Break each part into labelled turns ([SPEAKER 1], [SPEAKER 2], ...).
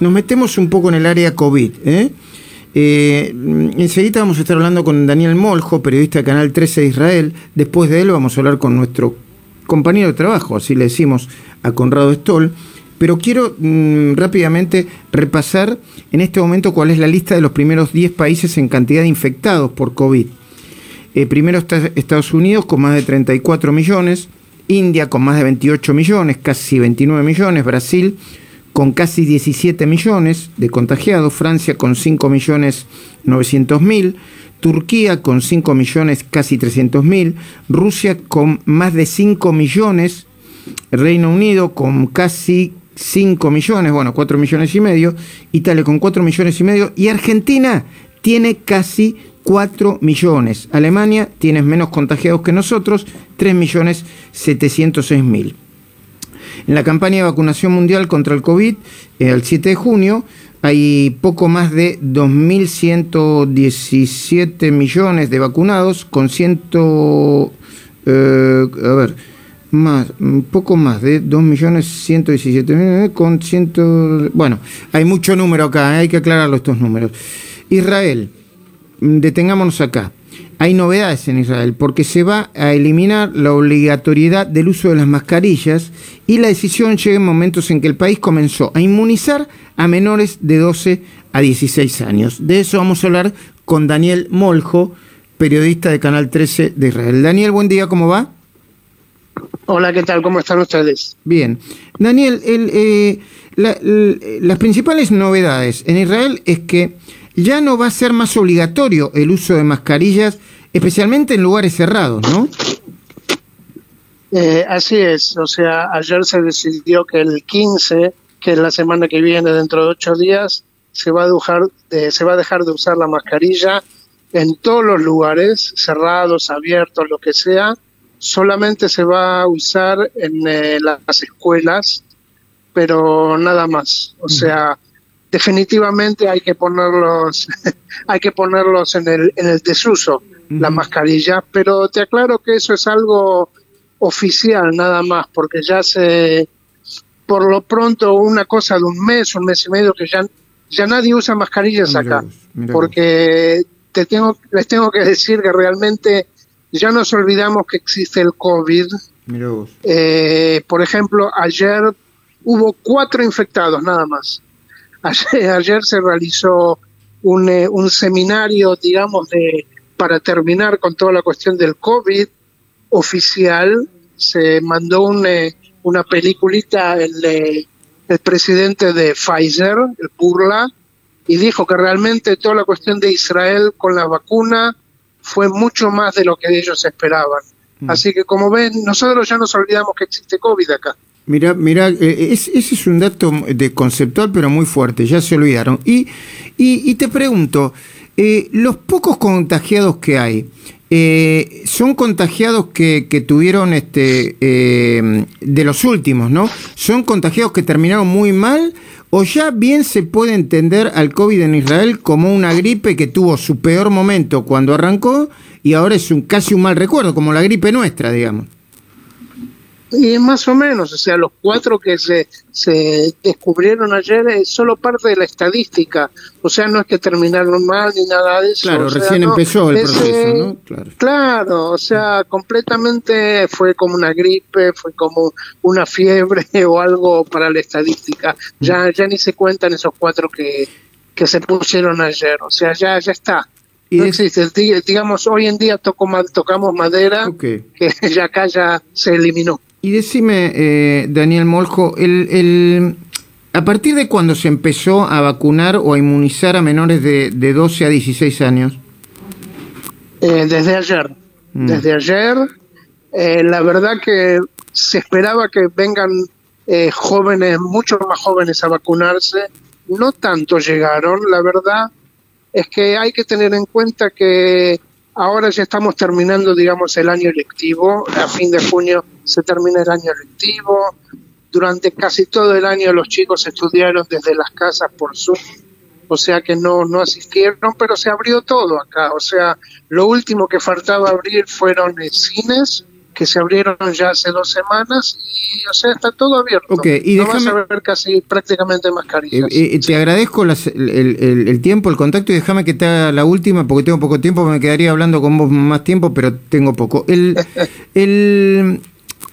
[SPEAKER 1] nos metemos un poco en el área COVID. ¿eh? Eh, enseguida vamos a estar hablando con Daniel Moljo, periodista de Canal 13 de Israel. Después de él vamos a hablar con nuestro compañero de trabajo, así le decimos a Conrado Stoll. Pero quiero mm, rápidamente repasar en este momento cuál es la lista de los primeros 10 países en cantidad de infectados por COVID. Eh, primero está Estados Unidos con más de 34 millones, India con más de 28 millones, casi 29 millones, Brasil con casi 17 millones de contagiados, Francia con 5 millones 900 mil, Turquía con 5 millones casi 300 mil, Rusia con más de 5 millones, Reino Unido con casi 5 millones, bueno, 4 millones y medio, Italia con 4 millones y medio y Argentina tiene casi 4 millones. Alemania tiene menos contagiados que nosotros, 3 millones 706 mil. En la campaña de vacunación mundial contra el COVID, eh, 7 de junio, hay poco más de 2.117 millones de vacunados con ciento... Eh, a ver, más, poco más de 2.117.000 con ciento... Bueno, hay mucho número acá, hay que aclararlo estos números. Israel, detengámonos acá. Hay novedades en Israel porque se va a eliminar la obligatoriedad del uso de las mascarillas y la decisión llega en momentos en que el país comenzó a inmunizar a menores de 12 a 16 años. De eso vamos a hablar con Daniel Moljo, periodista de Canal 13 de Israel. Daniel, buen día, ¿cómo va?
[SPEAKER 2] Hola, ¿qué tal? ¿Cómo están ustedes?
[SPEAKER 1] Bien. Daniel, eh, las principales novedades en Israel es que ya no va a ser más obligatorio el uso de mascarillas, especialmente en lugares cerrados, ¿no?
[SPEAKER 2] Eh, así es, o sea, ayer se decidió que el 15, que es la semana que viene, dentro de ocho días, se va a dejar de, se va a dejar de usar la mascarilla en todos los lugares, cerrados, abiertos, lo que sea. Solamente se va a usar en eh, las escuelas, pero nada más. O sea, definitivamente hay que ponerlos, hay que ponerlos en el, en el desuso, la mascarilla, pero te aclaro que eso es algo oficial nada más, porque ya se, por lo pronto, una cosa de un mes, un mes y medio que ya, ya nadie usa mascarillas acá, porque te tengo, les tengo que decir que realmente ya nos olvidamos que existe el COVID. Eh, por ejemplo, ayer hubo cuatro infectados nada más. Ayer, se realizó un, eh, un, seminario, digamos, de para terminar con toda la cuestión del COVID oficial. Se mandó eh, una peliculita el, el presidente de Pfizer, el Burla, y dijo que realmente toda la cuestión de Israel con la vacuna fue mucho más de lo que ellos esperaban. Mm. Así que como ven, nosotros ya nos olvidamos que existe COVID acá.
[SPEAKER 1] Mira, mira, eh, ese es un dato de conceptual, pero muy fuerte, ya se olvidaron. Y, y, te pregunto, eh, los pocos contagiados que hay, eh, son contagiados que, que tuvieron, este, de los últimos, ¿no? ¿Son contagiados que terminaron muy mal? ¿O ya bien se puede entender al COVID en Israel como una gripe que tuvo su peor momento cuando arrancó y ahora es un, casi un mal recuerdo, como la gripe nuestra, digamos?
[SPEAKER 2] Y más o menos, o sea, los cuatro que se, se descubrieron ayer es solo parte de la estadística, o sea, no es que terminaron mal ni nada de eso.
[SPEAKER 1] Claro, recién empezó el proceso, ¿no?
[SPEAKER 2] Claro. claro, o sea, completamente fue como una gripe, fue como una fiebre o algo para la estadística. Ya, ya ni se cuentan esos cuatro que, que se pusieron ayer, o sea, ya, ya está. no existe, digamos, hoy en día toco, tocamos madera, que ya acá ya se eliminó.
[SPEAKER 1] Y decime, eh, Daniel Moljo, el, el, ¿a partir de cuándo se empezó a vacunar o a inmunizar a menores de, de 12 a 16 años?
[SPEAKER 2] Eh, desde ayer. Mm. Desde ayer, eh, la verdad que se esperaba que vengan jóvenes, mucho más jóvenes a vacunarse. No tanto llegaron, la verdad es que hay que tener en cuenta que Ahora ya estamos terminando, digamos, el año lectivo. A fin de junio se termina el año lectivo. Durante casi todo el año los chicos estudiaron desde las casas por Zoom, o sea que no, no asistieron, pero se abrió todo acá. O sea, lo último que faltaba abrir fueron cines que se abrieron ya hace dos semanas y, o sea, está todo abierto.
[SPEAKER 1] Okay, y
[SPEAKER 2] no
[SPEAKER 1] déjame,
[SPEAKER 2] vas a ver casi prácticamente mascarillas.
[SPEAKER 1] Eh, eh, te agradezco las, el, el, el, tiempo, el contacto y déjame que te haga la última porque tengo poco tiempo, me quedaría hablando con vos más tiempo, pero tengo poco. El, el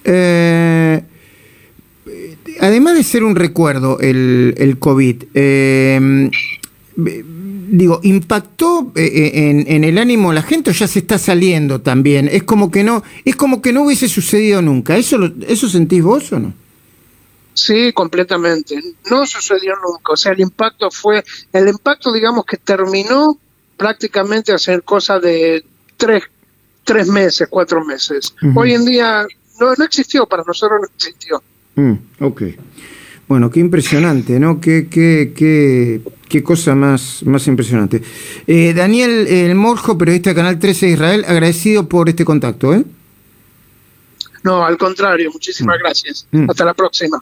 [SPEAKER 1] eh, además de ser un recuerdo el, el COVID, eh, digo, impactó eh, eh, en, en, el ánimo la gente o ya se está saliendo también. Es como que no, es como que no hubiese sucedido nunca. ¿Eso, lo, eso sentís vos o no?
[SPEAKER 2] Sí, completamente. No sucedió nunca. O sea, el impacto fue, el impacto, digamos, que terminó prácticamente hacer cosas de tres, tres meses, cuatro meses. Uh -huh. Hoy en día no, no existió, para nosotros no existió.
[SPEAKER 1] Mm, ok. Bueno, qué impresionante, ¿no? Qué, qué, qué, qué cosa más, más impresionante. Eh, Daniel El Morjo, periodista de Canal 13 de Israel, agradecido por este contacto, ¿eh?
[SPEAKER 2] No, al contrario, muchísimas mm. gracias. Mm. Hasta la próxima.